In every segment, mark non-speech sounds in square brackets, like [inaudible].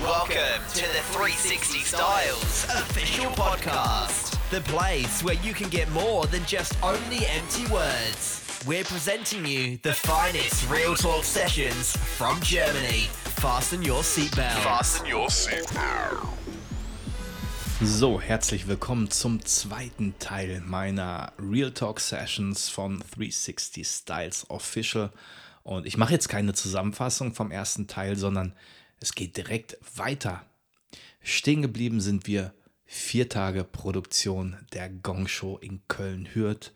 Welcome to the 360 Styles official podcast, the place where you can get more than just only empty words. We're presenting you the finest real talk sessions from Germany. Fasten your seatbelt. Fasten your seatbelt. So, herzlich willkommen zum zweiten Teil meiner Real Talk Sessions von 360 Styles Official. Und ich mache jetzt keine Zusammenfassung vom ersten Teil, sondern es geht direkt weiter. Stehen geblieben sind wir vier Tage Produktion der Gong Show in Köln-Hürth,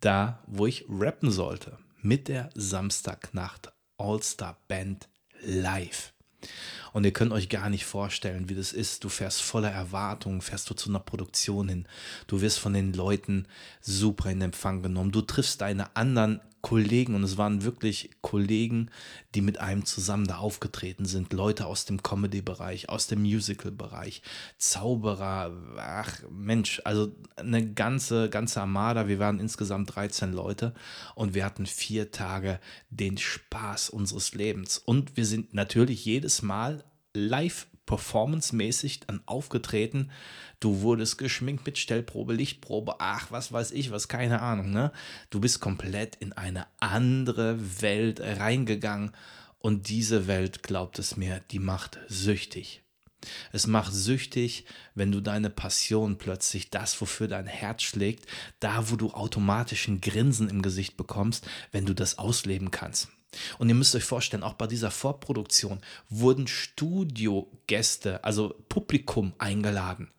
da wo ich rappen sollte, mit der Samstagnacht All-Star Band live. Und ihr könnt euch gar nicht vorstellen, wie das ist. Du fährst voller Erwartungen, fährst du zu einer Produktion hin. Du wirst von den Leuten super in Empfang genommen. Du triffst deine anderen Kollegen und es waren wirklich Kollegen, die mit einem zusammen da aufgetreten sind. Leute aus dem Comedy-Bereich, aus dem Musical-Bereich, Zauberer, ach Mensch, also eine ganze, ganze Armada. Wir waren insgesamt 13 Leute und wir hatten vier Tage den Spaß unseres Lebens. Und wir sind natürlich jedes Mal live performancemäßig dann aufgetreten. Du wurdest geschminkt mit Stellprobe, Lichtprobe, ach, was weiß ich, was, keine Ahnung, ne? Du bist komplett in eine andere Welt reingegangen und diese Welt, glaubt es mir, die macht süchtig. Es macht süchtig, wenn du deine Passion plötzlich, das, wofür dein Herz schlägt, da, wo du automatisch ein Grinsen im Gesicht bekommst, wenn du das ausleben kannst. Und ihr müsst euch vorstellen, auch bei dieser Vorproduktion wurden Studiogäste, also Publikum eingeladen.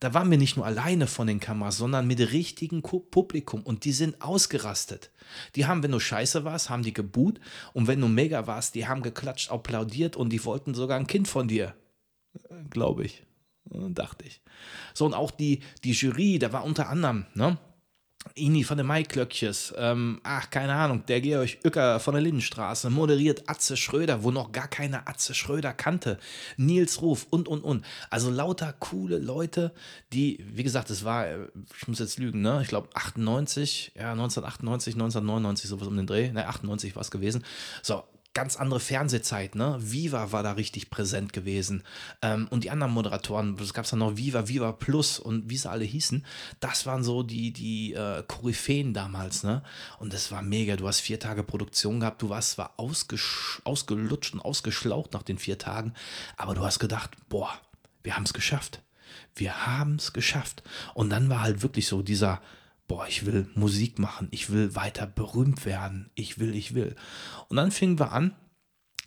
Da waren wir nicht nur alleine von den Kameras, sondern mit richtigem Publikum und die sind ausgerastet. Die haben, wenn du scheiße warst, haben die geboot und wenn du mega warst, die haben geklatscht, applaudiert und die wollten sogar ein Kind von dir. Glaube ich. Dachte ich. So, und auch die, die Jury, da war unter anderem, ne? Ini von den Maiklöckches, ähm, ach, keine Ahnung, der Georg Uecker von der Lindenstraße, moderiert Atze Schröder, wo noch gar keiner Atze Schröder kannte, Nils Ruf und, und, und. Also lauter coole Leute, die, wie gesagt, es war, ich muss jetzt lügen, ne, ich glaube 98, ja, 1998, 1999, sowas um den Dreh, ne, 98 war es gewesen. So, ganz andere Fernsehzeit, ne? Viva war da richtig präsent gewesen. Ähm, und die anderen Moderatoren, es gab dann noch Viva, Viva Plus und wie sie alle hießen, das waren so die, die äh, Koryphäen damals, ne? Und das war mega. Du hast vier Tage Produktion gehabt, du warst zwar ausgelutscht und ausgeschlaucht nach den vier Tagen, aber du hast gedacht, boah, wir haben es geschafft. Wir haben es geschafft. Und dann war halt wirklich so dieser boah, ich will Musik machen, ich will weiter berühmt werden, ich will, ich will. Und dann fingen wir an,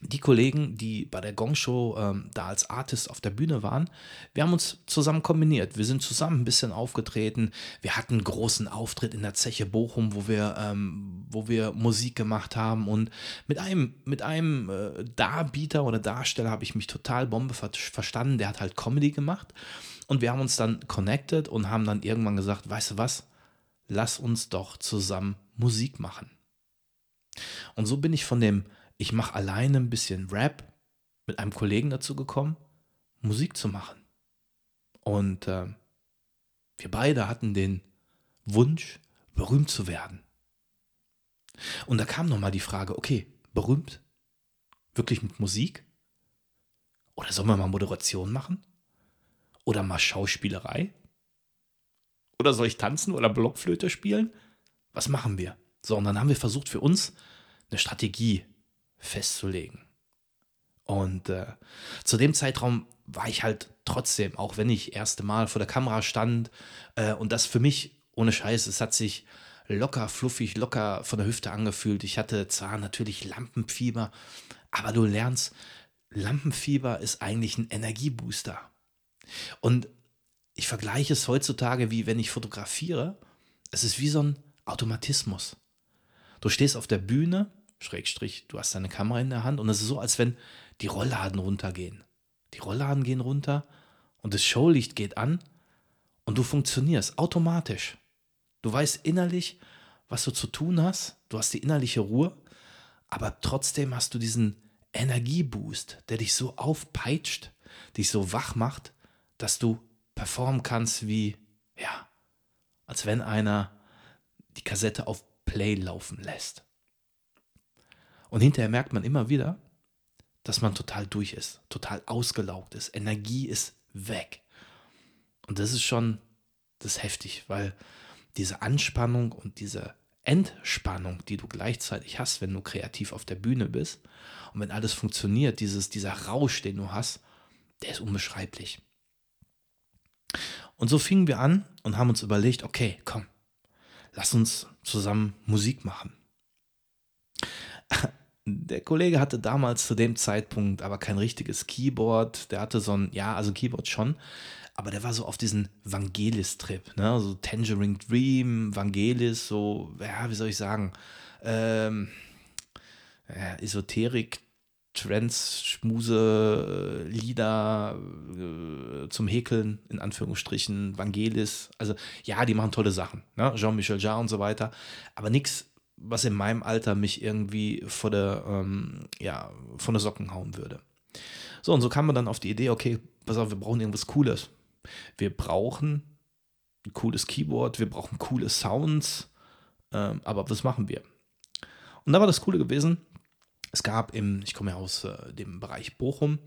die Kollegen, die bei der Gong Show ähm, da als Artist auf der Bühne waren, wir haben uns zusammen kombiniert. Wir sind zusammen ein bisschen aufgetreten. Wir hatten einen großen Auftritt in der Zeche Bochum, wo wir, ähm, wo wir Musik gemacht haben. Und mit einem, mit einem äh, Darbieter oder Darsteller habe ich mich total Bombe ver verstanden. Der hat halt Comedy gemacht. Und wir haben uns dann connected und haben dann irgendwann gesagt, weißt du was? Lass uns doch zusammen Musik machen. Und so bin ich von dem, ich mache alleine ein bisschen Rap mit einem Kollegen dazu gekommen, Musik zu machen. Und äh, wir beide hatten den Wunsch, berühmt zu werden. Und da kam nochmal die Frage, okay, berühmt? Wirklich mit Musik? Oder sollen wir mal Moderation machen? Oder mal Schauspielerei? Oder soll ich tanzen oder Blockflöte spielen? Was machen wir? So, und dann haben wir versucht, für uns eine Strategie festzulegen. Und äh, zu dem Zeitraum war ich halt trotzdem, auch wenn ich erste Mal vor der Kamera stand äh, und das für mich ohne Scheiß, es hat sich locker, fluffig, locker von der Hüfte angefühlt. Ich hatte zwar natürlich Lampenfieber, aber du lernst, Lampenfieber ist eigentlich ein Energiebooster. Und ich vergleiche es heutzutage wie wenn ich fotografiere. Es ist wie so ein Automatismus. Du stehst auf der Bühne, Schrägstrich, du hast deine Kamera in der Hand und es ist so, als wenn die Rollladen runtergehen. Die Rollladen gehen runter und das Showlicht geht an und du funktionierst automatisch. Du weißt innerlich, was du zu tun hast, du hast die innerliche Ruhe, aber trotzdem hast du diesen Energieboost, der dich so aufpeitscht, dich so wach macht, dass du performen kannst wie, ja, als wenn einer die Kassette auf Play laufen lässt. Und hinterher merkt man immer wieder, dass man total durch ist, total ausgelaugt ist. Energie ist weg. Und das ist schon, das ist heftig, weil diese Anspannung und diese Entspannung, die du gleichzeitig hast, wenn du kreativ auf der Bühne bist und wenn alles funktioniert, dieses, dieser Rausch, den du hast, der ist unbeschreiblich. Und so fingen wir an und haben uns überlegt, okay, komm, lass uns zusammen Musik machen. [laughs] Der Kollege hatte damals zu dem Zeitpunkt aber kein richtiges Keyboard. Der hatte so ein, ja, also Keyboard schon, aber der war so auf diesen Vangelis-Trip, ne? So Tangerine Dream, Vangelis, so, ja, wie soll ich sagen, ähm, ja, Esoterik, Trends, Schmuse, Lieder äh, zum Häkeln, in Anführungsstrichen, Vangelis. Also, ja, die machen tolle Sachen, ne? Jean-Michel Jarre und so weiter, aber nichts, was in meinem Alter mich irgendwie vor der, ähm, ja, von der Socken hauen würde. So, und so kam man dann auf die Idee, okay, pass auf, wir brauchen irgendwas Cooles. Wir brauchen ein cooles Keyboard, wir brauchen coole Sounds, ähm, aber was machen wir? Und da war das Coole gewesen, es gab im, ich komme ja aus äh, dem Bereich Bochum,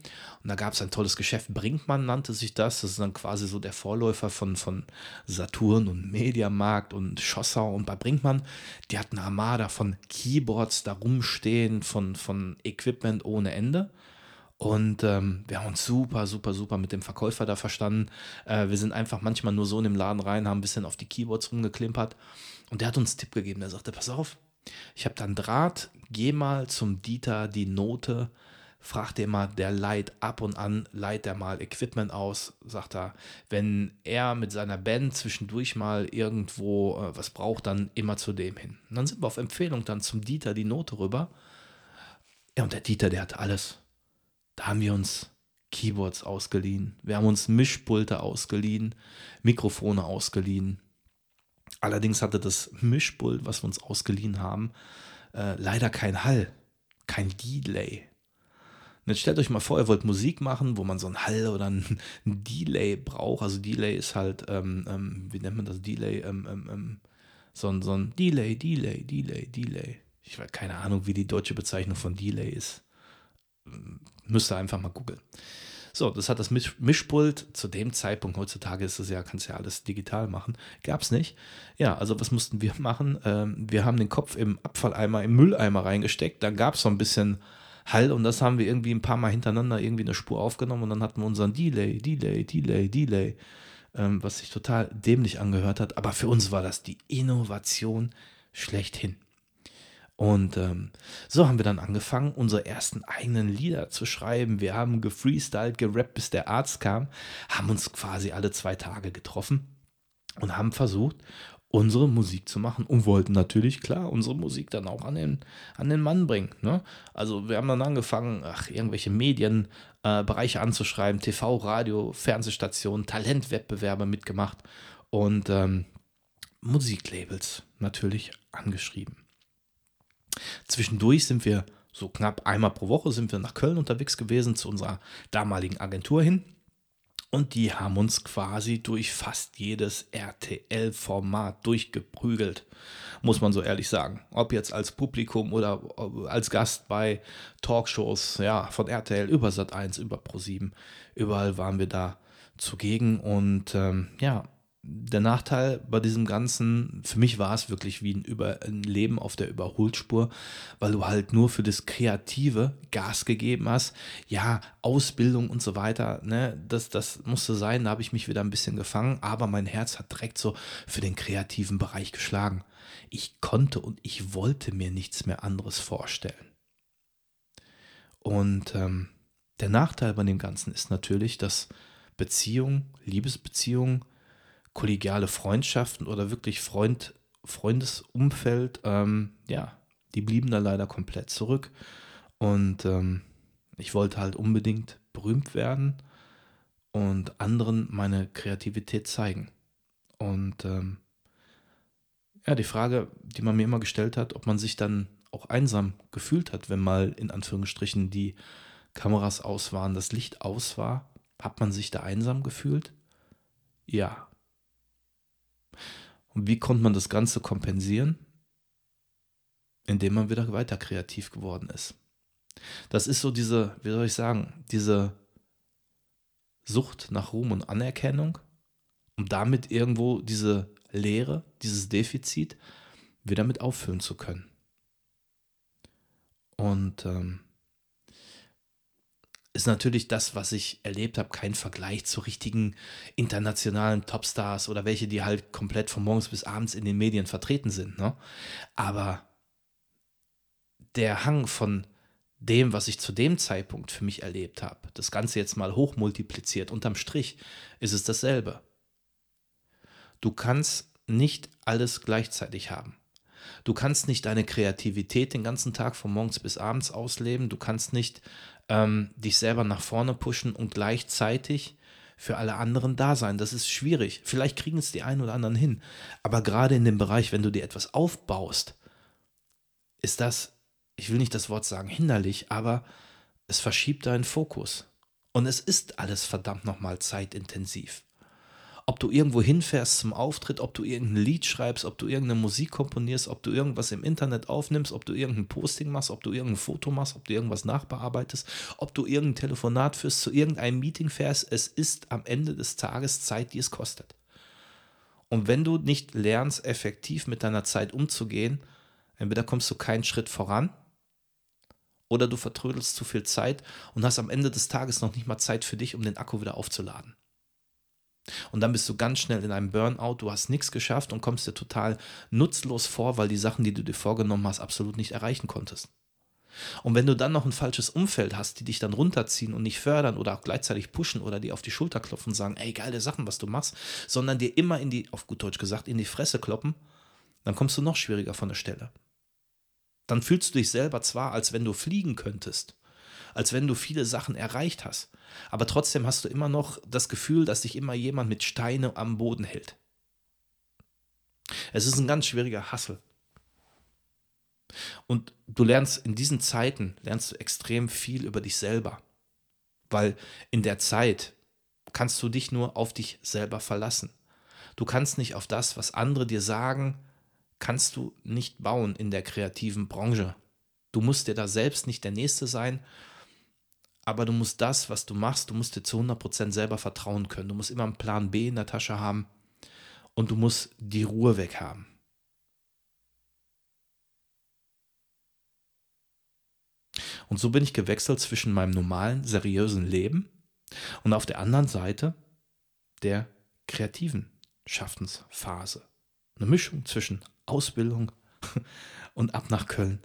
und da gab es ein tolles Geschäft, Brinkmann nannte sich das. Das ist dann quasi so der Vorläufer von, von Saturn und Mediamarkt und Schossau. Und bei Brinkmann, die hatten eine Armada von Keyboards da rumstehen, von, von Equipment ohne Ende. Und ähm, wir haben uns super, super, super mit dem Verkäufer da verstanden. Äh, wir sind einfach manchmal nur so in den Laden rein, haben ein bisschen auf die Keyboards rumgeklimpert. Und der hat uns einen Tipp gegeben. Der sagte, pass auf, ich habe dann Draht, geh mal zum Dieter die Note, frag den mal, der leiht ab und an, leiht er mal Equipment aus, sagt er, wenn er mit seiner Band zwischendurch mal irgendwo äh, was braucht, dann immer zu dem hin. Und dann sind wir auf Empfehlung dann zum Dieter die Note rüber. Ja, und der Dieter, der hat alles. Da haben wir uns Keyboards ausgeliehen, wir haben uns Mischpulte ausgeliehen, Mikrofone ausgeliehen. Allerdings hatte das Mischpult, was wir uns ausgeliehen haben, äh, leider kein Hall, kein Delay. Und jetzt stellt euch mal vor, ihr wollt Musik machen, wo man so ein Hall oder ein, [laughs] ein Delay braucht. Also Delay ist halt, ähm, ähm, wie nennt man das Delay? Ähm, ähm, ähm so, ein, so ein Delay, Delay, Delay, Delay. Ich weiß keine Ahnung, wie die deutsche Bezeichnung von Delay ist. Müsst ihr einfach mal googeln. So, das hat das Mischpult zu dem Zeitpunkt, heutzutage ist es ja, kannst ja alles digital machen, gab es nicht. Ja, also was mussten wir machen? Ähm, wir haben den Kopf im Abfalleimer, im Mülleimer reingesteckt, da gab es so ein bisschen Hall und das haben wir irgendwie ein paar Mal hintereinander irgendwie eine Spur aufgenommen und dann hatten wir unseren Delay, Delay, Delay, Delay, ähm, was sich total dämlich angehört hat, aber für uns war das die Innovation schlechthin. Und ähm, so haben wir dann angefangen, unsere ersten eigenen Lieder zu schreiben. Wir haben gefreestylt, gerappt, bis der Arzt kam, haben uns quasi alle zwei Tage getroffen und haben versucht, unsere Musik zu machen und wollten natürlich, klar, unsere Musik dann auch an den, an den Mann bringen. Ne? Also wir haben dann angefangen, ach, irgendwelche Medienbereiche äh, anzuschreiben, TV, Radio, Fernsehstationen, Talentwettbewerbe mitgemacht und ähm, Musiklabels natürlich angeschrieben. Zwischendurch sind wir so knapp einmal pro Woche sind wir nach Köln unterwegs gewesen zu unserer damaligen Agentur hin. Und die haben uns quasi durch fast jedes RTL-Format durchgeprügelt, muss man so ehrlich sagen. Ob jetzt als Publikum oder als Gast bei Talkshows, ja, von RTL über Sat1, über Pro7, überall waren wir da zugegen. Und ähm, ja, der Nachteil bei diesem Ganzen, für mich war es wirklich wie ein, Über ein Leben auf der Überholspur, weil du halt nur für das Kreative Gas gegeben hast. Ja, Ausbildung und so weiter, ne, das, das musste sein, da habe ich mich wieder ein bisschen gefangen, aber mein Herz hat direkt so für den kreativen Bereich geschlagen. Ich konnte und ich wollte mir nichts mehr anderes vorstellen. Und ähm, der Nachteil bei dem Ganzen ist natürlich, dass Beziehungen, Liebesbeziehungen, kollegiale Freundschaften oder wirklich Freund, Freundesumfeld, ähm, ja, die blieben da leider komplett zurück. Und ähm, ich wollte halt unbedingt berühmt werden und anderen meine Kreativität zeigen. Und ähm, ja, die Frage, die man mir immer gestellt hat, ob man sich dann auch einsam gefühlt hat, wenn mal in Anführungsstrichen die Kameras aus waren, das Licht aus war, hat man sich da einsam gefühlt? Ja, und wie konnte man das Ganze kompensieren? Indem man wieder weiter kreativ geworden ist. Das ist so diese, wie soll ich sagen, diese Sucht nach Ruhm und Anerkennung, um damit irgendwo diese Leere, dieses Defizit wieder mit auffüllen zu können. Und ähm, ist natürlich das, was ich erlebt habe, kein Vergleich zu richtigen internationalen Topstars oder welche, die halt komplett von morgens bis abends in den Medien vertreten sind. Ne? Aber der Hang von dem, was ich zu dem Zeitpunkt für mich erlebt habe, das Ganze jetzt mal hochmultipliziert, unterm Strich ist es dasselbe. Du kannst nicht alles gleichzeitig haben. Du kannst nicht deine Kreativität den ganzen Tag von morgens bis abends ausleben. Du kannst nicht ähm, dich selber nach vorne pushen und gleichzeitig für alle anderen da sein. Das ist schwierig. Vielleicht kriegen es die einen oder anderen hin. Aber gerade in dem Bereich, wenn du dir etwas aufbaust, ist das, ich will nicht das Wort sagen hinderlich, aber es verschiebt deinen Fokus. Und es ist alles verdammt nochmal zeitintensiv ob du irgendwo hinfährst zum Auftritt, ob du irgendein Lied schreibst, ob du irgendeine Musik komponierst, ob du irgendwas im Internet aufnimmst, ob du irgendein Posting machst, ob du irgendein Foto machst, ob du irgendwas nachbearbeitest, ob du irgendein Telefonat führst, zu irgendeinem Meeting fährst, es ist am Ende des Tages Zeit, die es kostet. Und wenn du nicht lernst, effektiv mit deiner Zeit umzugehen, entweder kommst du keinen Schritt voran oder du vertrödelst zu viel Zeit und hast am Ende des Tages noch nicht mal Zeit für dich, um den Akku wieder aufzuladen. Und dann bist du ganz schnell in einem Burnout, du hast nichts geschafft und kommst dir total nutzlos vor, weil die Sachen, die du dir vorgenommen hast, absolut nicht erreichen konntest. Und wenn du dann noch ein falsches Umfeld hast, die dich dann runterziehen und nicht fördern oder auch gleichzeitig pushen oder dir auf die Schulter klopfen und sagen, ey, geile Sachen, was du machst, sondern dir immer in die, auf gut Deutsch gesagt, in die Fresse kloppen, dann kommst du noch schwieriger von der Stelle. Dann fühlst du dich selber zwar, als wenn du fliegen könntest, als wenn du viele Sachen erreicht hast. Aber trotzdem hast du immer noch das Gefühl, dass dich immer jemand mit Steine am Boden hält. Es ist ein ganz schwieriger Hassel. Und du lernst in diesen Zeiten, lernst du extrem viel über dich selber. Weil in der Zeit kannst du dich nur auf dich selber verlassen. Du kannst nicht auf das, was andere dir sagen, kannst du nicht bauen in der kreativen Branche. Du musst dir da selbst nicht der Nächste sein aber du musst das, was du machst, du musst dir zu 100% selber vertrauen können. Du musst immer einen Plan B in der Tasche haben und du musst die Ruhe weg haben. Und so bin ich gewechselt zwischen meinem normalen, seriösen Leben und auf der anderen Seite der kreativen Schaffensphase. Eine Mischung zwischen Ausbildung [laughs] und ab nach Köln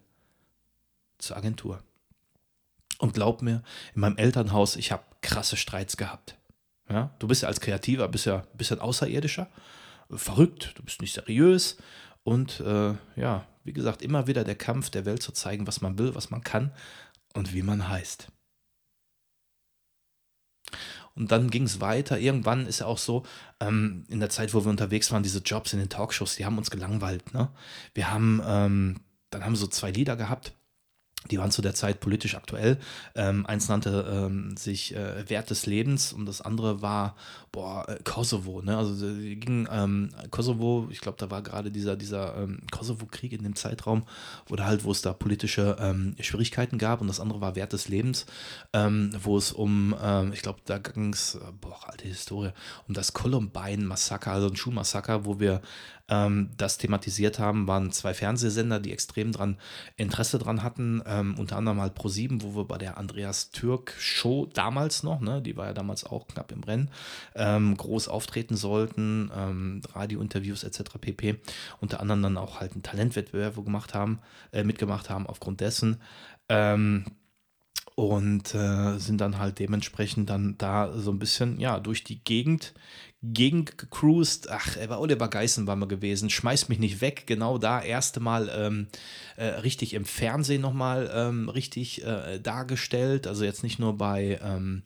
zur Agentur. Und glaub mir, in meinem Elternhaus, ich habe krasse Streits gehabt. Ja, du bist ja als Kreativer, bist ja, ein Außerirdischer, verrückt, du bist nicht seriös und äh, ja, wie gesagt, immer wieder der Kampf der Welt zu zeigen, was man will, was man kann und wie man heißt. Und dann ging es weiter. Irgendwann ist ja auch so, ähm, in der Zeit, wo wir unterwegs waren, diese Jobs in den Talkshows, die haben uns gelangweilt. Ne? Wir haben, ähm, dann haben so zwei Lieder gehabt. Die waren zu der Zeit politisch aktuell. Ähm, eins nannte ähm, sich äh, Wert des Lebens und das andere war boah, äh, Kosovo. Ne? Also die ging ähm, Kosovo, ich glaube, da war gerade dieser, dieser ähm, Kosovo-Krieg in dem Zeitraum, oder halt, wo es da politische ähm, Schwierigkeiten gab und das andere war Wert des Lebens, ähm, wo es um, ich glaube, da ging es, boah, alte Historie, um das Columbine-Massaker, also ein Schulmassaker, wo wir ähm, das thematisiert haben, waren zwei Fernsehsender, die extrem dran Interesse dran hatten, ähm, unter anderem halt Pro7, wo wir bei der Andreas Türk Show damals noch, ne, die war ja damals auch knapp im Rennen, ähm, groß auftreten sollten, ähm, Radiointerviews etc. pp. Unter anderem dann auch halt einen Talentwettbewerb gemacht haben, äh, mitgemacht haben aufgrund dessen. Ähm, und äh, sind dann halt dementsprechend dann da so ein bisschen, ja, durch die Gegend gegengecruised. Ach, er war Oliver Geißen war mal gewesen. Schmeiß mich nicht weg. Genau da erste Mal ähm, äh, richtig im Fernsehen nochmal ähm, richtig äh, dargestellt. Also jetzt nicht nur bei ähm,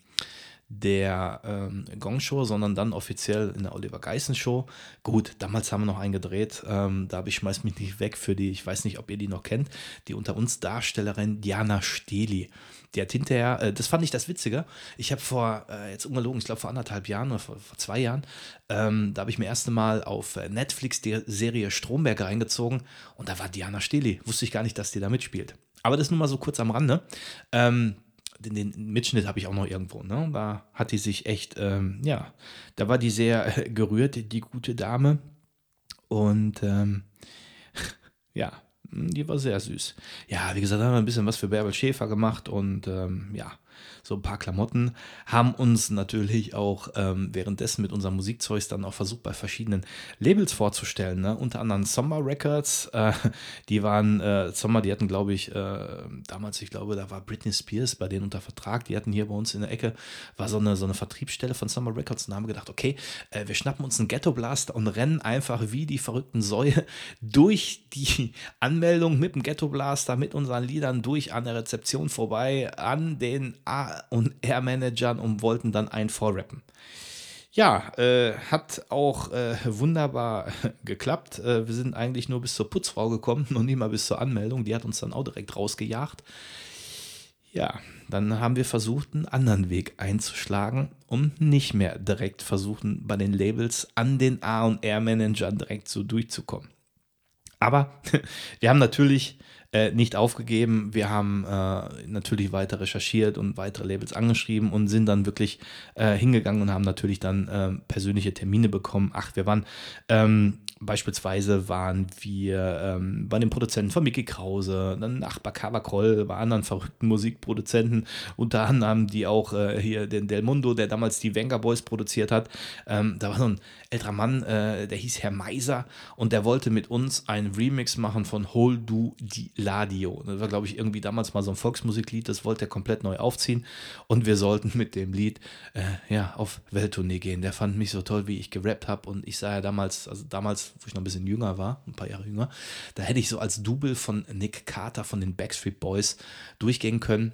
der ähm, Gong Show, sondern dann offiziell in der Oliver Geißen Show. Gut, damals haben wir noch einen gedreht. Ähm, da habe ich Schmeiß mich nicht weg für die, ich weiß nicht, ob ihr die noch kennt, die unter uns Darstellerin Diana Steli. Die hat hinterher, äh, das fand ich das Witzige. Ich habe vor, äh, jetzt ungelogen, ich glaube vor anderthalb Jahren oder vor, vor zwei Jahren, ähm, da habe ich mir erst Mal auf äh, Netflix die Serie Stromberg reingezogen und da war Diana Steli. Wusste ich gar nicht, dass die da mitspielt. aber das nur mal so kurz am Rande. Ähm, den, den Mitschnitt habe ich auch noch irgendwo. Ne? Da hat die sich echt, ähm, ja, da war die sehr äh, gerührt, die gute Dame. Und ähm, [laughs] ja, die war sehr süß. Ja, wie gesagt, haben wir ein bisschen was für Bärbel Schäfer gemacht und ähm, ja, so ein paar Klamotten, haben uns natürlich auch ähm, währenddessen mit unserem Musikzeug dann auch versucht, bei verschiedenen Labels vorzustellen. Ne? Unter anderem Sommer Records, äh, die waren, äh, Sommer, die hatten, glaube ich, äh, damals, ich glaube, da war Britney Spears bei denen unter Vertrag, die hatten hier bei uns in der Ecke, war so eine, so eine Vertriebsstelle von Sommer Records und haben gedacht, okay, äh, wir schnappen uns einen Ghetto Blaster und rennen einfach wie die verrückten Säue [laughs] durch die Anmeldung mit dem Ghetto Blaster, mit unseren Liedern durch an der Rezeption vorbei, an den A- und R-Managern und wollten dann einen vorrappen. Ja, äh, hat auch äh, wunderbar [laughs] geklappt. Äh, wir sind eigentlich nur bis zur Putzfrau gekommen, [laughs] noch nie mal bis zur Anmeldung. Die hat uns dann auch direkt rausgejagt. Ja, dann haben wir versucht, einen anderen Weg einzuschlagen, um nicht mehr direkt versuchen, bei den Labels an den A- und R-Managern direkt so durchzukommen. Aber [laughs] wir haben natürlich äh, nicht aufgegeben. Wir haben äh, natürlich weiter recherchiert und weitere Labels angeschrieben und sind dann wirklich äh, hingegangen und haben natürlich dann äh, persönliche Termine bekommen. Ach, wir waren ähm, Beispielsweise waren wir ähm, bei den Produzenten von Mickey Krause, dann Nachbar Cavacol, bei anderen verrückten Musikproduzenten, unter anderem die auch äh, hier den Del Mundo, der damals die Venga Boys produziert hat. Ähm, da war so ein älterer Mann, äh, der hieß Herr Meiser und der wollte mit uns einen Remix machen von Hol Du Di Ladio. Das war, glaube ich, irgendwie damals mal so ein Volksmusiklied, das wollte er komplett neu aufziehen und wir sollten mit dem Lied äh, ja, auf Welttournee gehen. Der fand mich so toll, wie ich gerappt habe und ich sah ja damals, also damals wo ich noch ein bisschen jünger war, ein paar Jahre jünger, da hätte ich so als Double von Nick Carter von den Backstreet Boys durchgehen können.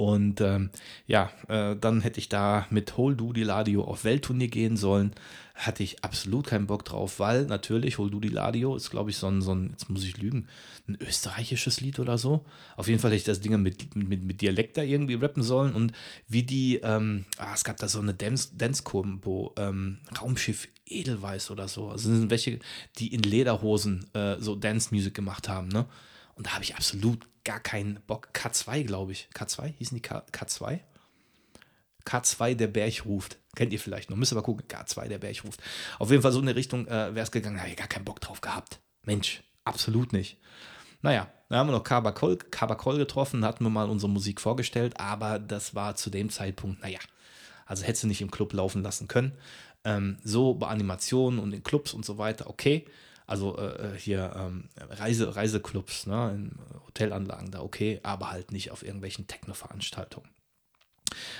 Und ähm, ja, äh, dann hätte ich da mit Hol Dudi Ladio auf Weltturnier gehen sollen. Hatte ich absolut keinen Bock drauf, weil natürlich Hol Dudi Ladio ist, glaube ich, so ein, so ein, jetzt muss ich lügen, ein österreichisches Lied oder so. Auf jeden Fall hätte ich das Ding mit, mit, mit Dialekt da irgendwie rappen sollen. Und wie die, ähm, ah, es gab da so eine Dance-Kombo, ähm, Raumschiff Edelweiß oder so. Also sind welche, die in Lederhosen äh, so Dance-Music gemacht haben, ne? Und da habe ich absolut gar keinen Bock. K2, glaube ich. K2? Hießen die K K2? K2, der Berg ruft. Kennt ihr vielleicht noch? Müsst mal gucken. K2, der Berg ruft. Auf jeden Fall so in eine Richtung äh, wäre es gegangen. Da habe ich gar keinen Bock drauf gehabt. Mensch, absolut nicht. Naja, da haben wir noch Kabakol, Kabakol getroffen, hatten wir mal unsere Musik vorgestellt, aber das war zu dem Zeitpunkt, naja, also hättest du nicht im Club laufen lassen können. Ähm, so bei Animationen und in Clubs und so weiter, okay. Also äh, hier ähm, Reise, Reiseclubs, ne, in Hotelanlagen da okay, aber halt nicht auf irgendwelchen Techno-Veranstaltungen.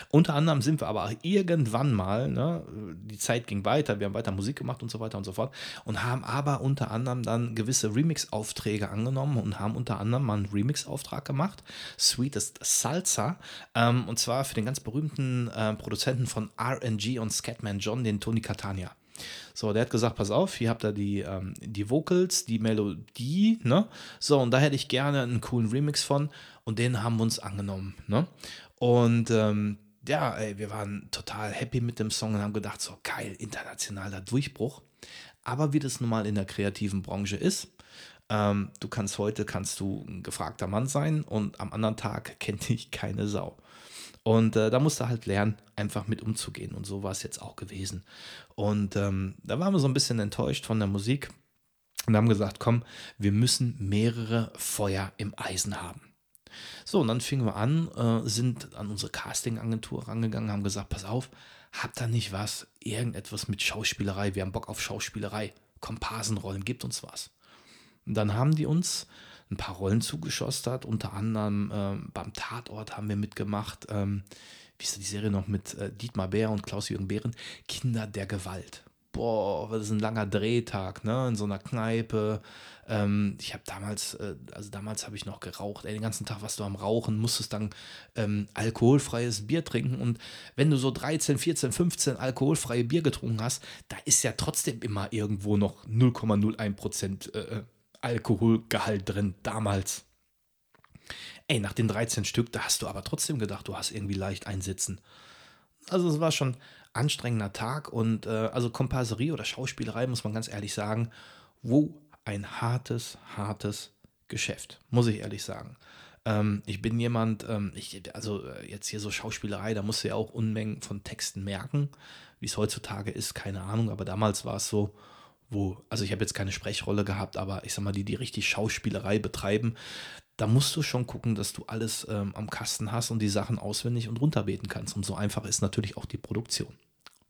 Unter anderem sind wir aber irgendwann mal, ne, die Zeit ging weiter, wir haben weiter Musik gemacht und so weiter und so fort und haben aber unter anderem dann gewisse Remix-Aufträge angenommen und haben unter anderem mal einen Remix-Auftrag gemacht, Sweetest Salsa, ähm, und zwar für den ganz berühmten äh, Produzenten von RNG und Scatman John, den Tony Catania. So, der hat gesagt, pass auf, hier habt ihr die, ähm, die Vocals, die Melodie, ne? So, und da hätte ich gerne einen coolen Remix von und den haben wir uns angenommen, ne? Und ähm, ja, ey, wir waren total happy mit dem Song und haben gedacht, so geil, internationaler Durchbruch. Aber wie das nun mal in der kreativen Branche ist, ähm, du kannst heute, kannst du ein gefragter Mann sein und am anderen Tag [laughs] kennt dich keine Sau. Und äh, da musst du halt lernen, einfach mit umzugehen. Und so war es jetzt auch gewesen. Und ähm, da waren wir so ein bisschen enttäuscht von der Musik und haben gesagt, komm, wir müssen mehrere Feuer im Eisen haben. So, und dann fingen wir an, äh, sind an unsere Casting-Agentur rangegangen, haben gesagt, pass auf, habt ihr nicht was, irgendetwas mit Schauspielerei, wir haben Bock auf Schauspielerei, Komparsenrollen, gibt uns was. Und dann haben die uns ein paar Rollen zugeschostert, unter anderem ähm, beim Tatort haben wir mitgemacht, ähm, wie ist die Serie noch mit äh, Dietmar Bär und Klaus-Jürgen Behren, Kinder der Gewalt. Boah, das ist ein langer Drehtag, ne, in so einer Kneipe. Ähm, ich habe damals, äh, also damals habe ich noch geraucht, ey, den ganzen Tag warst du am Rauchen, musstest dann ähm, alkoholfreies Bier trinken und wenn du so 13, 14, 15 alkoholfreie Bier getrunken hast, da ist ja trotzdem immer irgendwo noch 0,01 Prozent äh, Alkoholgehalt drin, damals. Ey, nach den 13 Stück, da hast du aber trotzdem gedacht, du hast irgendwie leicht einsitzen. Also es war schon anstrengender Tag und äh, also Komparserie oder Schauspielerei, muss man ganz ehrlich sagen, wo ein hartes, hartes Geschäft, muss ich ehrlich sagen. Ähm, ich bin jemand, ähm, ich, also äh, jetzt hier so Schauspielerei, da musst du ja auch Unmengen von Texten merken. Wie es heutzutage ist, keine Ahnung, aber damals war es so, wo, also ich habe jetzt keine Sprechrolle gehabt, aber ich sag mal, die, die richtig Schauspielerei betreiben, da musst du schon gucken, dass du alles ähm, am Kasten hast und die Sachen auswendig und runterbeten kannst. Und so einfach ist natürlich auch die Produktion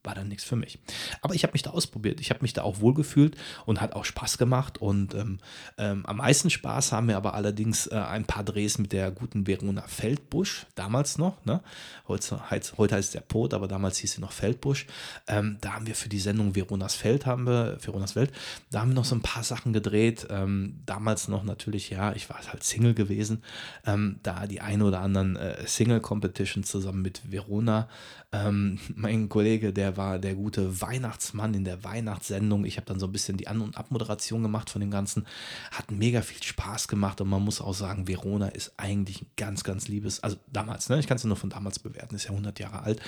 war dann nichts für mich. Aber ich habe mich da ausprobiert. Ich habe mich da auch wohlgefühlt und hat auch Spaß gemacht. Und ähm, ähm, am meisten Spaß haben mir aber allerdings äh, ein paar Drehs mit der guten Verona Feldbusch, damals noch. Ne? Heute, heute heißt der Pot, aber damals hieß sie noch Feldbusch. Ähm, da haben wir für die Sendung Veronas Feld, haben wir, Veronas Welt, da haben wir noch so ein paar Sachen gedreht. Ähm, damals noch natürlich, ja, ich war halt Single gewesen. Ähm, da die ein oder anderen äh, Single-Competition zusammen mit Verona. Ähm, [laughs] mein Kollege, der war der gute Weihnachtsmann in der Weihnachtssendung. Ich habe dann so ein bisschen die An- und Abmoderation gemacht von dem Ganzen. Hat mega viel Spaß gemacht und man muss auch sagen, Verona ist eigentlich ein ganz, ganz liebes, also damals, ne? ich kann es nur von damals bewerten, ist ja 100 Jahre alt,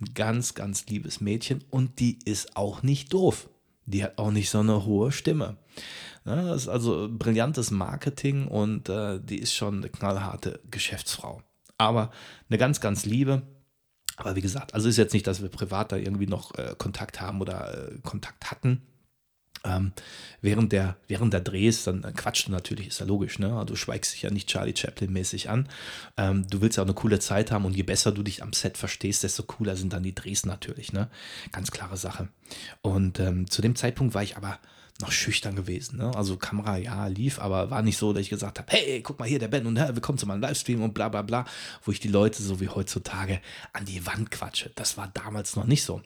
ein ganz, ganz liebes Mädchen und die ist auch nicht doof. Die hat auch nicht so eine hohe Stimme. Ne? Das ist also brillantes Marketing und äh, die ist schon eine knallharte Geschäftsfrau. Aber eine ganz, ganz liebe. Aber wie gesagt, also ist jetzt nicht, dass wir privat da irgendwie noch äh, Kontakt haben oder äh, Kontakt hatten. Ähm, während, der, während der Drehs, dann quatscht du natürlich, ist ja logisch, ne? Du schweigst dich ja nicht Charlie Chaplin-mäßig an. Ähm, du willst ja auch eine coole Zeit haben und je besser du dich am Set verstehst, desto cooler sind dann die Drehs natürlich, ne? Ganz klare Sache. Und ähm, zu dem Zeitpunkt war ich aber noch schüchtern gewesen. Ne? Also Kamera, ja, lief, aber war nicht so, dass ich gesagt habe, hey, guck mal hier, der Ben und hey, willkommen zu meinem Livestream und bla bla bla, wo ich die Leute so wie heutzutage an die Wand quatsche. Das war damals noch nicht so.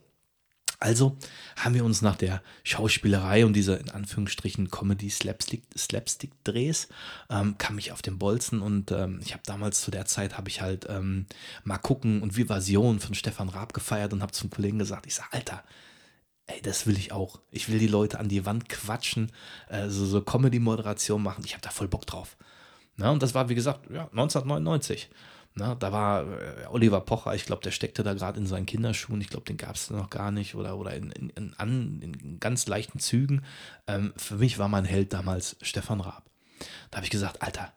Also haben wir uns nach der Schauspielerei und dieser in Anführungsstrichen Comedy-Slapstick-Drehs ähm, kam ich auf den Bolzen und ähm, ich habe damals zu der Zeit habe ich halt ähm, mal gucken und Vivasion von Stefan Raab gefeiert und habe zum Kollegen gesagt, ich sage, Alter, ey, das will ich auch. Ich will die Leute an die Wand quatschen, äh, so, so Comedy-Moderation machen. Ich habe da voll Bock drauf. Na, und das war, wie gesagt, ja, 1999. Na, da war äh, Oliver Pocher, ich glaube, der steckte da gerade in seinen Kinderschuhen. Ich glaube, den gab es noch gar nicht oder, oder in, in, in, an, in ganz leichten Zügen. Ähm, für mich war mein Held damals Stefan Raab. Da habe ich gesagt, Alter,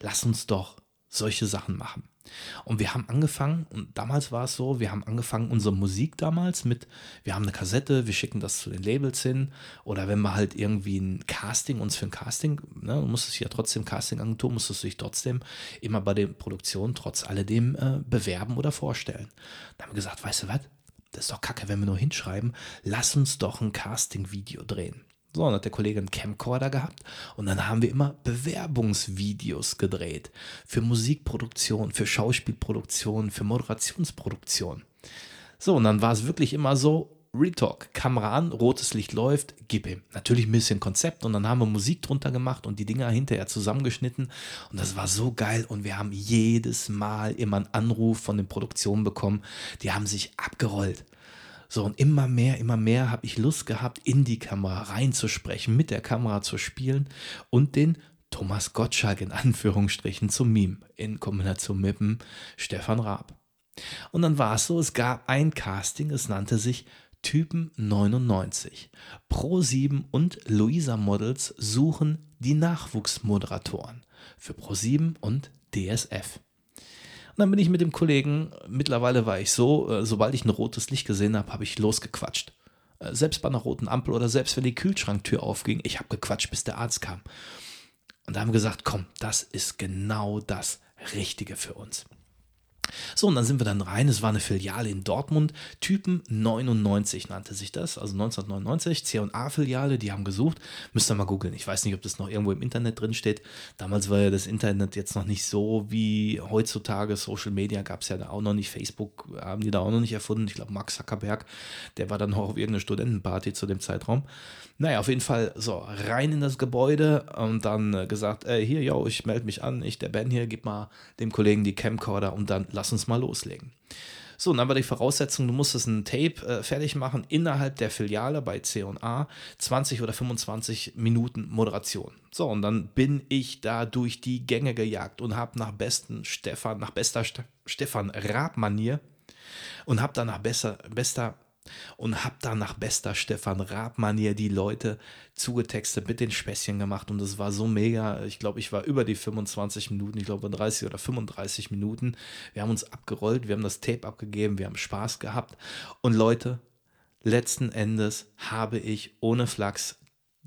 lass uns doch solche Sachen machen. Und wir haben angefangen, und damals war es so, wir haben angefangen, unsere Musik damals mit, wir haben eine Kassette, wir schicken das zu den Labels hin, oder wenn wir halt irgendwie ein Casting, uns für ein Casting, ne, du musstest ja trotzdem Castingagentur, musstest du dich trotzdem immer bei der Produktion trotz alledem äh, bewerben oder vorstellen. Da haben wir gesagt, weißt du was, das ist doch kacke, wenn wir nur hinschreiben, lass uns doch ein Casting-Video drehen. So, dann hat der Kollege einen Camcorder gehabt und dann haben wir immer Bewerbungsvideos gedreht. Für Musikproduktion, für Schauspielproduktion, für Moderationsproduktion. So, und dann war es wirklich immer so, Retalk, Kamera an, rotes Licht läuft, gib ihm. Natürlich ein bisschen Konzept und dann haben wir Musik drunter gemacht und die Dinger hinterher zusammengeschnitten und das war so geil und wir haben jedes Mal immer einen Anruf von den Produktionen bekommen, die haben sich abgerollt. So, und immer mehr, immer mehr habe ich Lust gehabt, in die Kamera reinzusprechen, mit der Kamera zu spielen und den Thomas Gottschalk in Anführungsstrichen zu Meme in Kombination mit dem Stefan Raab. Und dann war es so, es gab ein Casting, es nannte sich Typen 99. Pro7 und Luisa Models suchen die Nachwuchsmoderatoren für Pro7 und DSF. Dann bin ich mit dem Kollegen, mittlerweile war ich so, äh, sobald ich ein rotes Licht gesehen habe, habe ich losgequatscht. Äh, selbst bei einer roten Ampel oder selbst wenn die Kühlschranktür aufging, ich habe gequatscht, bis der Arzt kam. Und da haben wir gesagt, komm, das ist genau das Richtige für uns. So, und dann sind wir dann rein. Es war eine Filiale in Dortmund. Typen 99 nannte sich das. Also 1999, C&A-Filiale, die haben gesucht. Müsst ihr mal googeln. Ich weiß nicht, ob das noch irgendwo im Internet drin steht. Damals war ja das Internet jetzt noch nicht so wie heutzutage. Social Media gab es ja da auch noch nicht. Facebook haben die da auch noch nicht erfunden. Ich glaube, Mark Zuckerberg, der war dann auch auf irgendeiner Studentenparty zu dem Zeitraum. Naja, auf jeden Fall so rein in das Gebäude und dann äh, gesagt, ey, hier, yo, ich melde mich an, ich, der Ben hier, gib mal dem Kollegen die Camcorder und dann lass uns mal loslegen. So, und dann war die Voraussetzung, du musstest ein Tape äh, fertig machen innerhalb der Filiale bei C&A, 20 oder 25 Minuten Moderation. So, und dann bin ich da durch die Gänge gejagt und habe nach besten Stefan, nach bester St Stefan Raab-Manier und habe dann nach besser, bester und habe da nach bester Stefan Raab-Manier die Leute zugetextet, mit den Späßchen gemacht und es war so mega. Ich glaube, ich war über die 25 Minuten, ich glaube 30 oder 35 Minuten. Wir haben uns abgerollt, wir haben das Tape abgegeben, wir haben Spaß gehabt und Leute, letzten Endes habe ich ohne Flachs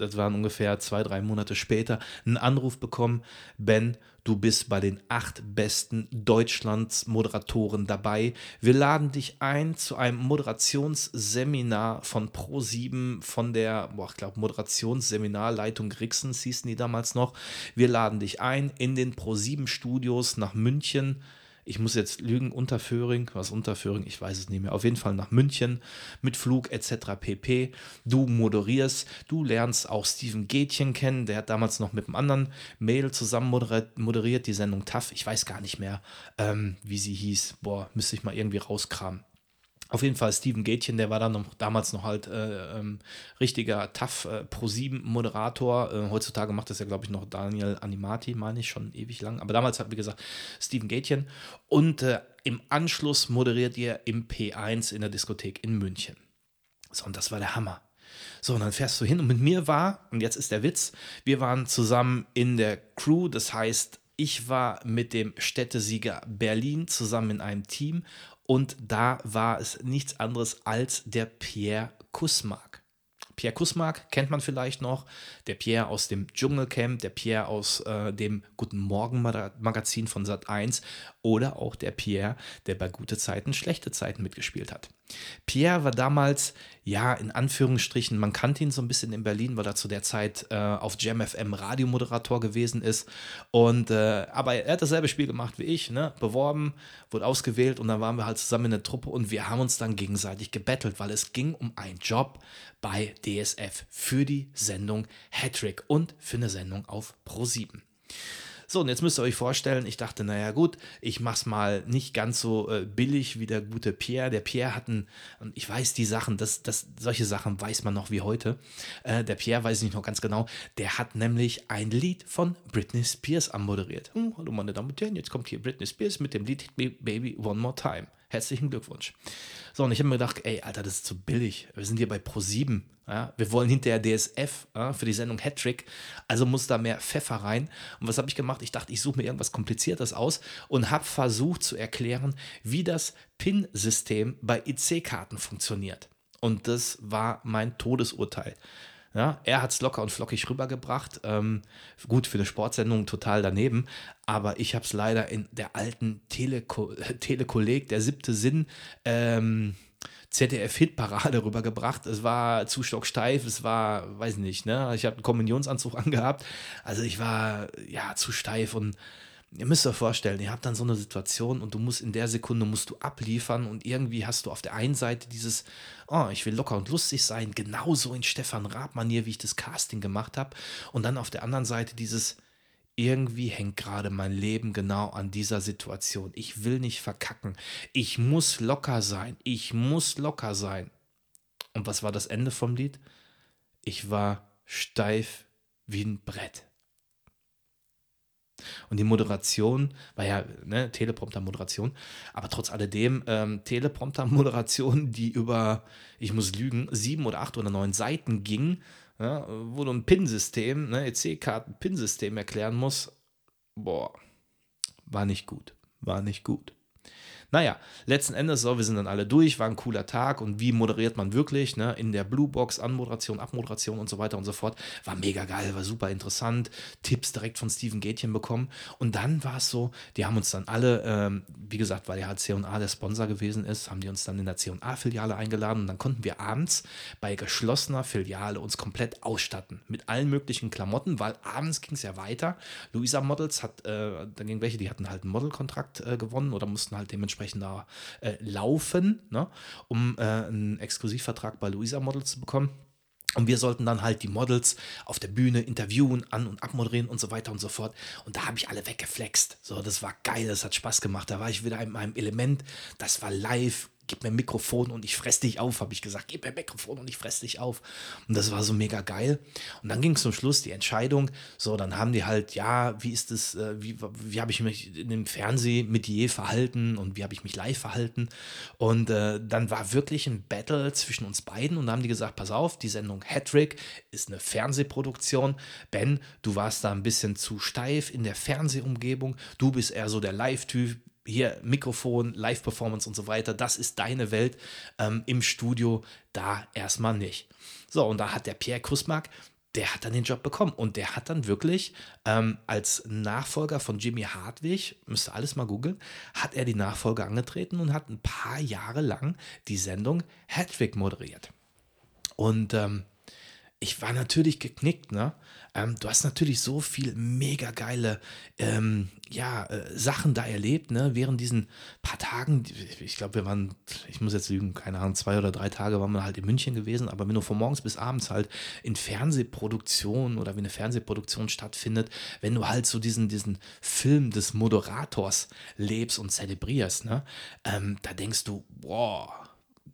das waren ungefähr zwei, drei Monate später, einen Anruf bekommen, Ben, du bist bei den acht besten Deutschlands Moderatoren dabei. Wir laden dich ein zu einem Moderationsseminar von Pro7 von der, boah, ich glaube, Moderationsseminarleitung Grixens hießen die damals noch. Wir laden dich ein in den Pro7 Studios nach München ich muss jetzt lügen, Unterföhring, was Unterföhring, ich weiß es nicht mehr, auf jeden Fall nach München mit Flug etc. pp. Du moderierst, du lernst auch Steven Gätchen kennen, der hat damals noch mit einem anderen Mail zusammen moderiert, die Sendung TAF, ich weiß gar nicht mehr, ähm, wie sie hieß, boah, müsste ich mal irgendwie rauskramen. Auf jeden Fall Steven Gätchen, der war dann noch, damals noch halt äh, ähm, richtiger tough äh, Pro7-Moderator. Äh, heutzutage macht das ja, glaube ich, noch Daniel Animati, meine ich, schon ewig lang. Aber damals hat, wie gesagt, Steven Gätchen. Und äh, im Anschluss moderiert ihr im P1 in der Diskothek in München. So, und das war der Hammer. So, und dann fährst du hin und mit mir war, und jetzt ist der Witz, wir waren zusammen in der Crew, das heißt, ich war mit dem Städtesieger Berlin zusammen in einem Team und da war es nichts anderes als der Pierre Kusmark. Pierre Kusmark kennt man vielleicht noch, der Pierre aus dem Dschungelcamp, der Pierre aus äh, dem Guten Morgen Magazin von Sat 1 oder auch der Pierre, der bei gute Zeiten, schlechte Zeiten mitgespielt hat. Pierre war damals, ja, in Anführungsstrichen, man kannte ihn so ein bisschen in Berlin, weil er zu der Zeit äh, auf Jam FM Radiomoderator gewesen ist. Und, äh, aber er hat dasselbe Spiel gemacht wie ich, ne? beworben, wurde ausgewählt und dann waren wir halt zusammen in der Truppe und wir haben uns dann gegenseitig gebettelt, weil es ging um einen Job bei DSF für die Sendung Hattrick und für eine Sendung auf Pro 7. So, und jetzt müsst ihr euch vorstellen, ich dachte, naja gut, ich mach's mal nicht ganz so äh, billig wie der gute Pierre. Der Pierre hat ein, und ich weiß die Sachen, das, das, solche Sachen weiß man noch wie heute. Äh, der Pierre weiß ich nicht noch ganz genau, der hat nämlich ein Lied von Britney Spears anmoderiert. Hm, hallo meine Damen und Herren, jetzt kommt hier Britney Spears mit dem Lied Baby One More Time. Herzlichen Glückwunsch. So, und ich habe mir gedacht, ey, Alter, das ist zu billig. Wir sind hier bei Pro7. Ja? Wir wollen hinterher DSF ja, für die Sendung Hattrick. Also muss da mehr Pfeffer rein. Und was habe ich gemacht? Ich dachte, ich suche mir irgendwas Kompliziertes aus und habe versucht zu erklären, wie das PIN-System bei IC-Karten funktioniert. Und das war mein Todesurteil. Ja, er hat es locker und flockig rübergebracht. Ähm, gut, für eine Sportsendung total daneben. Aber ich habe es leider in der alten Teleko [laughs] Telekolleg, der siebte Sinn, ähm, ZDF-Hitparade [laughs] rübergebracht. Es war zu stocksteif, es war, weiß nicht, ne? Ich habe einen Kommunionsanzug [laughs] angehabt. Also ich war ja zu steif und ihr müsst euch vorstellen, ihr habt dann so eine Situation und du musst in der Sekunde musst du abliefern und irgendwie hast du auf der einen Seite dieses, oh, ich will locker und lustig sein, genauso in Stefan Raab-Manier, wie ich das Casting gemacht habe. Und dann auf der anderen Seite dieses, irgendwie hängt gerade mein Leben genau an dieser Situation. Ich will nicht verkacken. Ich muss locker sein. Ich muss locker sein. Und was war das Ende vom Lied? Ich war steif wie ein Brett. Und die Moderation war ja ne, Teleprompter-Moderation, aber trotz alledem ähm, Teleprompter-Moderation, die über, ich muss lügen, sieben oder acht oder neun Seiten ging, ja, wo du ein PIN-System, ne, EC-Karten-PIN-System erklären musst, boah, war nicht gut, war nicht gut. Naja, letzten Endes so, wir sind dann alle durch, war ein cooler Tag und wie moderiert man wirklich, ne? In der Bluebox, Anmoderation, Abmoderation und so weiter und so fort. War mega geil, war super interessant. Tipps direkt von Steven Gätchen bekommen. Und dann war es so, die haben uns dann alle, ähm, wie gesagt, weil ja C&A der Sponsor gewesen ist, haben die uns dann in der C&A-Filiale eingeladen und dann konnten wir abends bei geschlossener Filiale uns komplett ausstatten mit allen möglichen Klamotten, weil abends ging es ja weiter. Luisa Models hat, äh, da ging welche, die hatten halt einen Modelkontrakt äh, gewonnen oder mussten halt dementsprechend dementsprechend da äh, laufen, ne, um äh, einen Exklusivvertrag bei Luisa Models zu bekommen. Und wir sollten dann halt die Models auf der Bühne interviewen, an- und abmoderieren und so weiter und so fort. Und da habe ich alle weggeflext. So, das war geil, das hat Spaß gemacht. Da war ich wieder in meinem Element. Das war live, gib mir ein Mikrofon und ich fress dich auf, habe ich gesagt, gib mir ein Mikrofon und ich fress dich auf. Und das war so mega geil. Und dann ging es zum Schluss die Entscheidung, so, dann haben die halt, ja, wie ist es, äh, wie, wie habe ich mich in dem Fernsehen mit je verhalten und wie habe ich mich live verhalten. Und äh, dann war wirklich ein Battle zwischen uns beiden und dann haben die gesagt, pass auf, die Sendung Hattrick ist eine Fernsehproduktion. Ben, du warst da ein bisschen zu steif in der Fernsehumgebung. Du bist eher so der Live-Typ hier Mikrofon, Live-Performance und so weiter, das ist deine Welt ähm, im Studio, da erstmal nicht. So, und da hat der Pierre Kusmak, der hat dann den Job bekommen und der hat dann wirklich ähm, als Nachfolger von Jimmy Hartwig, müsst ihr alles mal googeln, hat er die Nachfolge angetreten und hat ein paar Jahre lang die Sendung Hattrick moderiert. Und ähm, ich war natürlich geknickt, ne? Ähm, du hast natürlich so viel mega geile ähm, ja, äh, Sachen da erlebt, ne? Während diesen paar Tagen, ich glaube, wir waren, ich muss jetzt lügen, keine Ahnung, zwei oder drei Tage waren wir halt in München gewesen, aber wenn du von morgens bis abends halt in Fernsehproduktion oder wie eine Fernsehproduktion stattfindet, wenn du halt so diesen, diesen Film des Moderators lebst und zelebrierst, ne? Ähm, da denkst du, wow,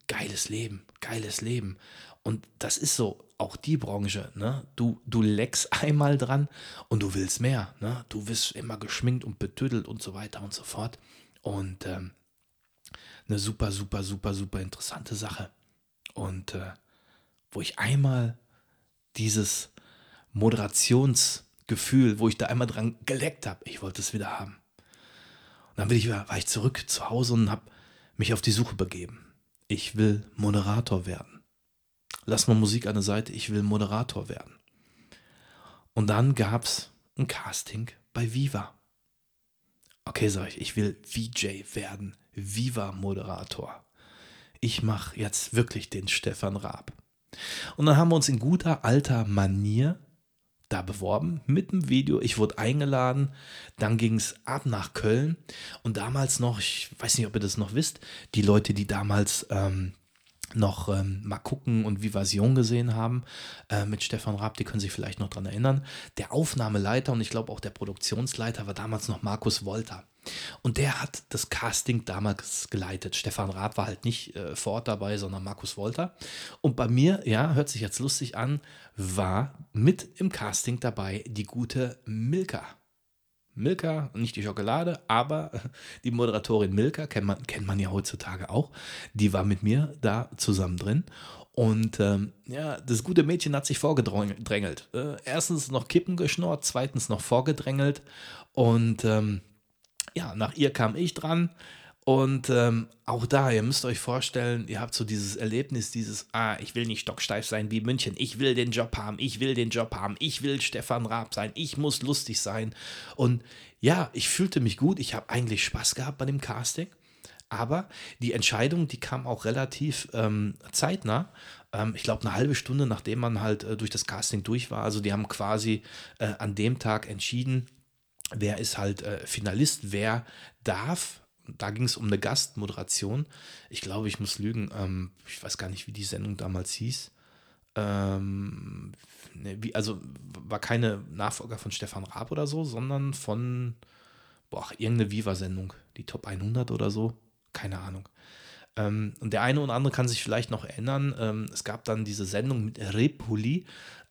geiles Leben, geiles Leben. Und das ist so, auch die Branche, ne? Du, du leckst einmal dran und du willst mehr, ne? Du wirst immer geschminkt und betüdelt und so weiter und so fort. Und ähm, eine super, super, super, super interessante Sache. Und äh, wo ich einmal dieses Moderationsgefühl, wo ich da einmal dran geleckt habe, ich wollte es wieder haben. Und dann bin ich, war ich zurück zu Hause und habe mich auf die Suche begeben. Ich will Moderator werden lass mal Musik an der Seite, ich will Moderator werden. Und dann gab es ein Casting bei Viva. Okay, sag ich, ich will VJ werden, Viva-Moderator. Ich mache jetzt wirklich den Stefan Raab. Und dann haben wir uns in guter alter Manier da beworben mit dem Video. Ich wurde eingeladen. Dann ging es ab nach Köln. Und damals noch, ich weiß nicht, ob ihr das noch wisst, die Leute, die damals ähm, noch ähm, mal gucken und Vivasion gesehen haben äh, mit Stefan Raab, die können sich vielleicht noch dran erinnern. Der Aufnahmeleiter und ich glaube auch der Produktionsleiter war damals noch Markus Wolter. Und der hat das Casting damals geleitet. Stefan Raab war halt nicht äh, vor Ort dabei, sondern Markus Wolter. Und bei mir, ja, hört sich jetzt lustig an, war mit im Casting dabei die gute Milka. Milka, nicht die Schokolade, aber [laughs] die Moderatorin Milka, kennt man, kennt man ja heutzutage auch, die war mit mir da zusammen drin. Und ähm, ja, das gute Mädchen hat sich vorgedrängelt. Äh, erstens noch Kippen geschnurrt, zweitens noch vorgedrängelt. Und ähm, ja, nach ihr kam ich dran. Und ähm, auch da, ihr müsst euch vorstellen, ihr habt so dieses Erlebnis, dieses, ah, ich will nicht stocksteif sein wie München, ich will den Job haben, ich will den Job haben, ich will Stefan Raab sein, ich muss lustig sein. Und ja, ich fühlte mich gut, ich habe eigentlich Spaß gehabt bei dem Casting. Aber die Entscheidung, die kam auch relativ ähm, zeitnah. Ähm, ich glaube, eine halbe Stunde, nachdem man halt äh, durch das Casting durch war. Also die haben quasi äh, an dem Tag entschieden, wer ist halt äh, Finalist, wer darf da ging es um eine Gastmoderation. Ich glaube, ich muss lügen. Ähm, ich weiß gar nicht, wie die Sendung damals hieß. Ähm, ne, wie, also war keine Nachfolger von Stefan Raab oder so, sondern von boah, irgendeine Viva-Sendung, die Top 100 oder so. Keine Ahnung. Ähm, und der eine oder andere kann sich vielleicht noch erinnern, ähm, es gab dann diese Sendung mit Repuli.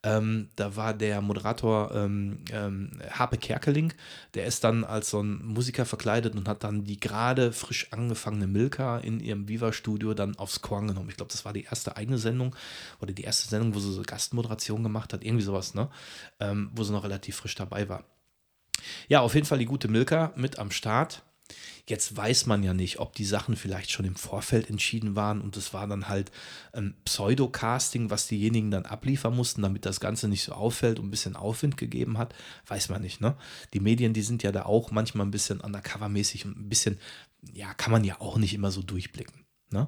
Ähm, da war der Moderator ähm, ähm, Harpe Kerkeling, der ist dann als so ein Musiker verkleidet und hat dann die gerade frisch angefangene Milka in ihrem Viva-Studio dann aufs Korn genommen. Ich glaube, das war die erste eigene Sendung oder die erste Sendung, wo sie so Gastmoderation gemacht hat, irgendwie sowas, ne? Ähm, wo sie noch relativ frisch dabei war. Ja, auf jeden Fall die gute Milka mit am Start. Jetzt weiß man ja nicht, ob die Sachen vielleicht schon im Vorfeld entschieden waren und es war dann halt ein Pseudo-Casting, was diejenigen dann abliefern mussten, damit das Ganze nicht so auffällt und ein bisschen Aufwind gegeben hat. Weiß man nicht, ne? Die Medien, die sind ja da auch manchmal ein bisschen undercover-mäßig und ein bisschen, ja, kann man ja auch nicht immer so durchblicken. Ne?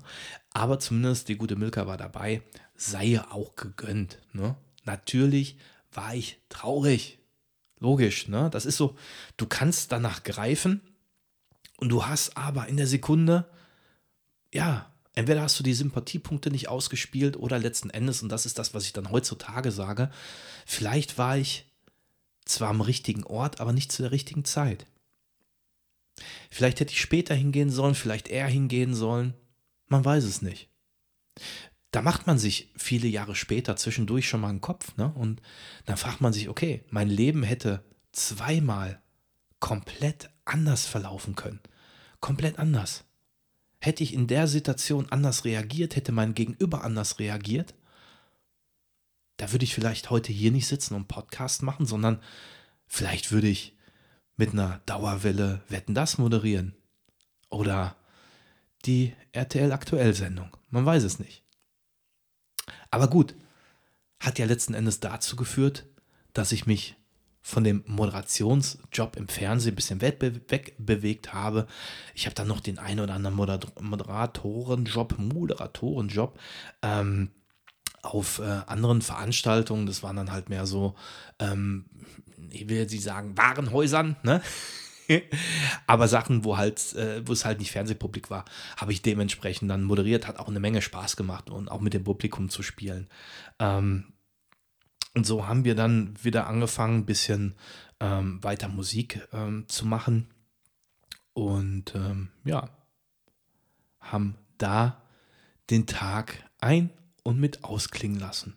Aber zumindest die gute Milka war dabei, sei ja auch gegönnt. Ne? Natürlich war ich traurig. Logisch, ne? Das ist so, du kannst danach greifen, und du hast aber in der Sekunde, ja, entweder hast du die Sympathiepunkte nicht ausgespielt oder letzten Endes, und das ist das, was ich dann heutzutage sage, vielleicht war ich zwar am richtigen Ort, aber nicht zu der richtigen Zeit. Vielleicht hätte ich später hingehen sollen, vielleicht eher hingehen sollen. Man weiß es nicht. Da macht man sich viele Jahre später zwischendurch schon mal einen Kopf, ne? Und dann fragt man sich, okay, mein Leben hätte zweimal komplett anders verlaufen können. Komplett anders. Hätte ich in der Situation anders reagiert, hätte mein Gegenüber anders reagiert, da würde ich vielleicht heute hier nicht sitzen und Podcast machen, sondern vielleicht würde ich mit einer Dauerwelle Wetten das moderieren. Oder die RTL Aktuell Sendung. Man weiß es nicht. Aber gut, hat ja letzten Endes dazu geführt, dass ich mich von dem Moderationsjob im Fernsehen ein bisschen wegbewegt habe. Ich habe dann noch den einen oder anderen Moderatorenjob, Moderatorenjob ähm, auf äh, anderen Veranstaltungen. Das waren dann halt mehr so, ähm, ich will nicht sagen, Warenhäusern, ne? [laughs] Aber Sachen, wo halt, äh, wo es halt nicht Fernsehpublik war, habe ich dementsprechend dann moderiert, hat auch eine Menge Spaß gemacht und auch mit dem Publikum zu spielen. Ähm, und so haben wir dann wieder angefangen, ein bisschen ähm, weiter Musik ähm, zu machen. Und ähm, ja, haben da den Tag ein und mit ausklingen lassen.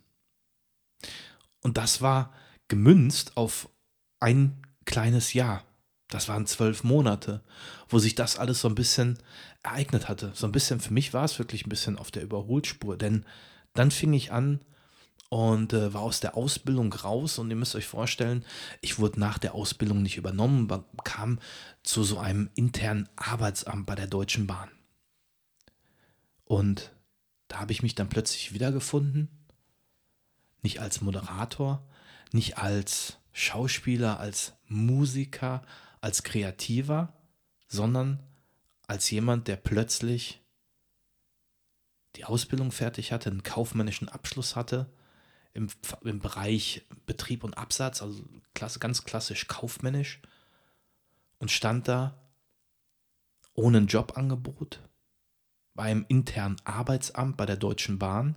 Und das war gemünzt auf ein kleines Jahr. Das waren zwölf Monate, wo sich das alles so ein bisschen ereignet hatte. So ein bisschen, für mich war es wirklich ein bisschen auf der Überholspur, denn dann fing ich an, und äh, war aus der Ausbildung raus. Und ihr müsst euch vorstellen, ich wurde nach der Ausbildung nicht übernommen, kam zu so einem internen Arbeitsamt bei der Deutschen Bahn. Und da habe ich mich dann plötzlich wiedergefunden. Nicht als Moderator, nicht als Schauspieler, als Musiker, als Kreativer, sondern als jemand, der plötzlich die Ausbildung fertig hatte, einen kaufmännischen Abschluss hatte im, im Bereich Betrieb und Absatz, also klasse, ganz klassisch kaufmännisch und stand da ohne ein Jobangebot beim internen Arbeitsamt bei der Deutschen Bahn.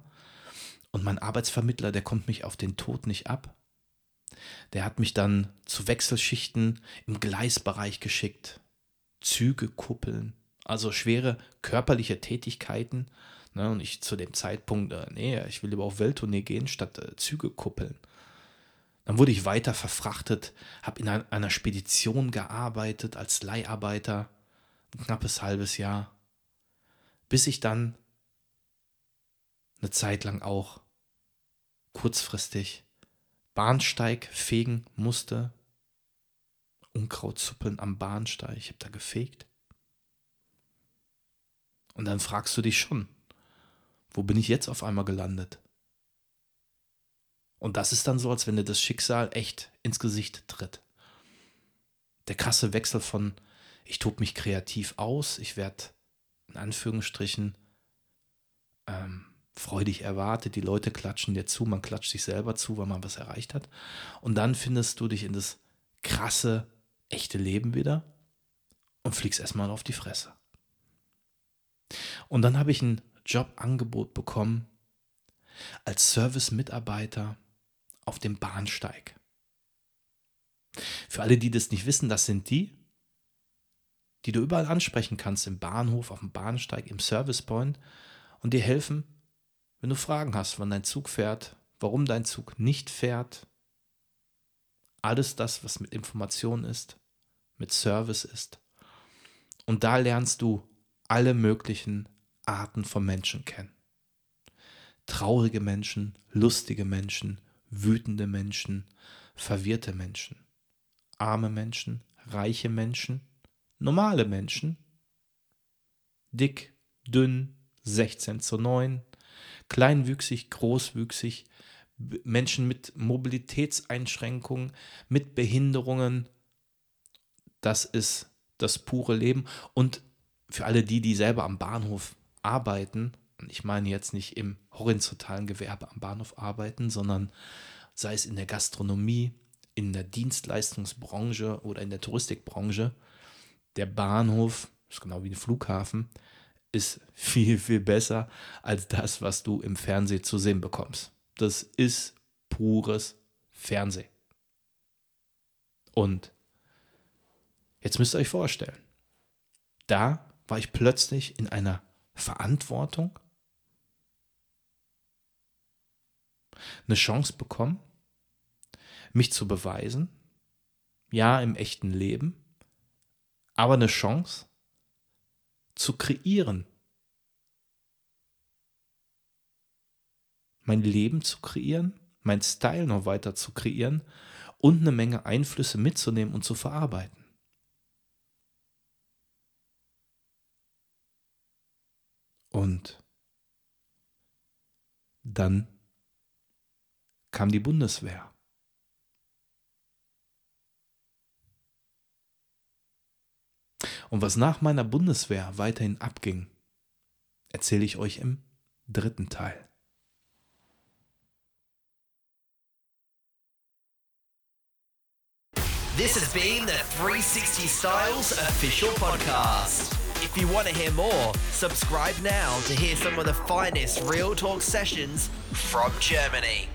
Und mein Arbeitsvermittler, der kommt mich auf den Tod nicht ab. Der hat mich dann zu Wechselschichten im Gleisbereich geschickt, Züge kuppeln, also schwere körperliche Tätigkeiten, Ne? Und ich zu dem Zeitpunkt, äh, nee, ich will lieber auf Welttournee gehen, statt äh, Züge kuppeln. Dann wurde ich weiter verfrachtet, habe in einer Spedition gearbeitet als Leiharbeiter, ein knappes halbes Jahr, bis ich dann eine Zeit lang auch kurzfristig Bahnsteig fegen musste, Unkraut zuppeln am Bahnsteig, ich habe da gefegt. Und dann fragst du dich schon, wo bin ich jetzt auf einmal gelandet? Und das ist dann so, als wenn dir das Schicksal echt ins Gesicht tritt. Der krasse Wechsel von, ich tob mich kreativ aus, ich werde in Anführungsstrichen ähm, freudig erwartet, die Leute klatschen dir zu, man klatscht sich selber zu, weil man was erreicht hat. Und dann findest du dich in das krasse, echte Leben wieder und fliegst erstmal auf die Fresse. Und dann habe ich ein Jobangebot bekommen als Service-Mitarbeiter auf dem Bahnsteig. Für alle, die das nicht wissen, das sind die, die du überall ansprechen kannst, im Bahnhof, auf dem Bahnsteig, im Service Point und dir helfen, wenn du Fragen hast, wann dein Zug fährt, warum dein Zug nicht fährt. Alles das, was mit Information ist, mit Service ist. Und da lernst du alle möglichen Arten von Menschen kennen. Traurige Menschen, lustige Menschen, wütende Menschen, verwirrte Menschen, arme Menschen, reiche Menschen, normale Menschen, dick, dünn, 16 zu 9, kleinwüchsig, großwüchsig, Menschen mit Mobilitätseinschränkungen, mit Behinderungen. Das ist das pure Leben. Und für alle die, die selber am Bahnhof arbeiten, und ich meine jetzt nicht im horizontalen Gewerbe am Bahnhof arbeiten, sondern sei es in der Gastronomie, in der Dienstleistungsbranche oder in der Touristikbranche, der Bahnhof, ist genau wie ein Flughafen, ist [laughs] viel, viel besser als das, was du im Fernsehen zu sehen bekommst. Das ist pures Fernsehen. Und jetzt müsst ihr euch vorstellen, da war ich plötzlich in einer Verantwortung? Eine Chance bekommen? Mich zu beweisen? Ja, im echten Leben? Aber eine Chance zu kreieren. Mein Leben zu kreieren, mein Style noch weiter zu kreieren und eine Menge Einflüsse mitzunehmen und zu verarbeiten. Und dann kam die Bundeswehr. Und was nach meiner Bundeswehr weiterhin abging, erzähle ich euch im dritten Teil. This has been the 360 Styles official podcast. If you want to hear more, subscribe now to hear some of the finest Real Talk sessions from Germany.